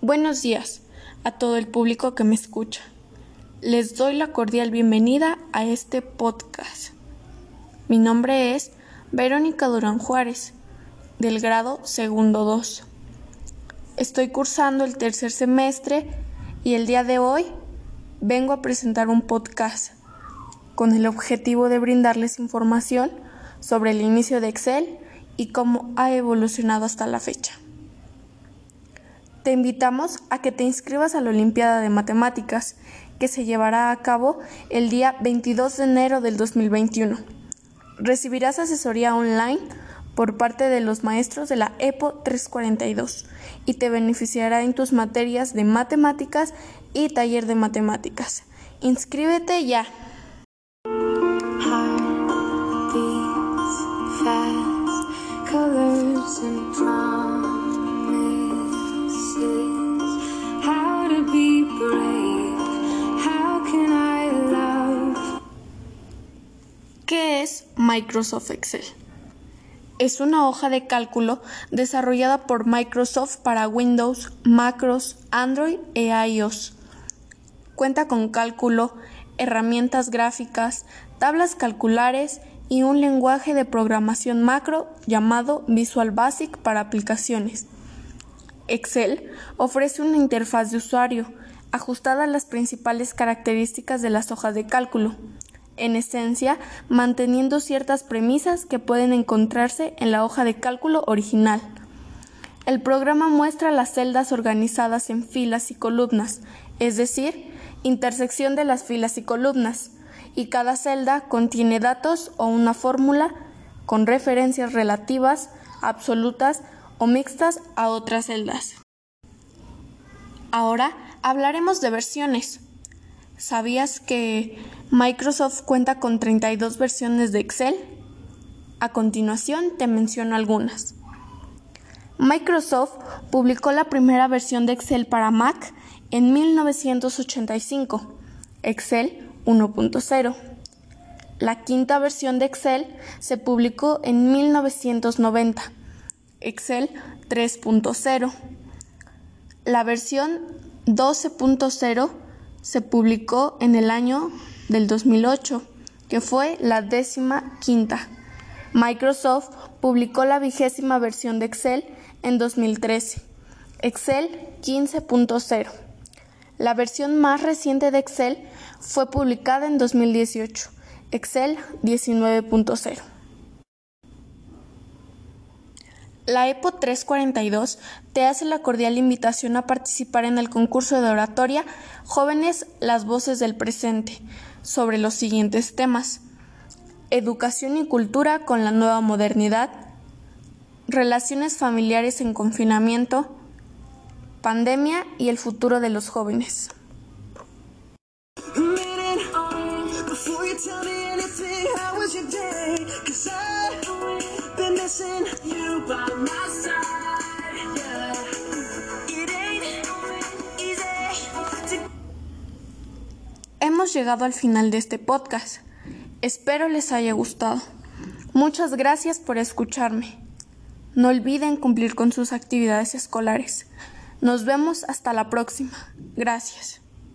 Buenos días a todo el público que me escucha. Les doy la cordial bienvenida a este podcast. Mi nombre es Verónica Durán Juárez, del grado segundo 2. Estoy cursando el tercer semestre y el día de hoy vengo a presentar un podcast con el objetivo de brindarles información sobre el inicio de Excel y cómo ha evolucionado hasta la fecha. Te invitamos a que te inscribas a la Olimpiada de Matemáticas que se llevará a cabo el día 22 de enero del 2021. Recibirás asesoría online por parte de los maestros de la EPO 342 y te beneficiará en tus materias de matemáticas y taller de matemáticas. Inscríbete ya. ¿Qué es Microsoft Excel? Es una hoja de cálculo desarrollada por Microsoft para Windows, Macros, Android e iOS. Cuenta con cálculo, herramientas gráficas, tablas calculares y un lenguaje de programación macro llamado Visual Basic para aplicaciones. Excel ofrece una interfaz de usuario ajustada a las principales características de las hojas de cálculo, en esencia manteniendo ciertas premisas que pueden encontrarse en la hoja de cálculo original. El programa muestra las celdas organizadas en filas y columnas, es decir, intersección de las filas y columnas, y cada celda contiene datos o una fórmula con referencias relativas, absolutas o mixtas a otras celdas. Ahora hablaremos de versiones. ¿Sabías que Microsoft cuenta con 32 versiones de Excel? A continuación te menciono algunas. Microsoft publicó la primera versión de Excel para Mac en 1985, Excel 1.0. La quinta versión de Excel se publicó en 1990, Excel 3.0. La versión 12.0 se publicó en el año del 2008, que fue la décima quinta. Microsoft publicó la vigésima versión de Excel en 2013, Excel 15.0. La versión más reciente de Excel fue publicada en 2018, Excel 19.0. La EPO 342 te hace la cordial invitación a participar en el concurso de oratoria Jóvenes las Voces del Presente sobre los siguientes temas. Educación y cultura con la nueva modernidad, relaciones familiares en confinamiento, pandemia y el futuro de los jóvenes. Hemos llegado al final de este podcast. Espero les haya gustado. Muchas gracias por escucharme. No olviden cumplir con sus actividades escolares. Nos vemos hasta la próxima. Gracias.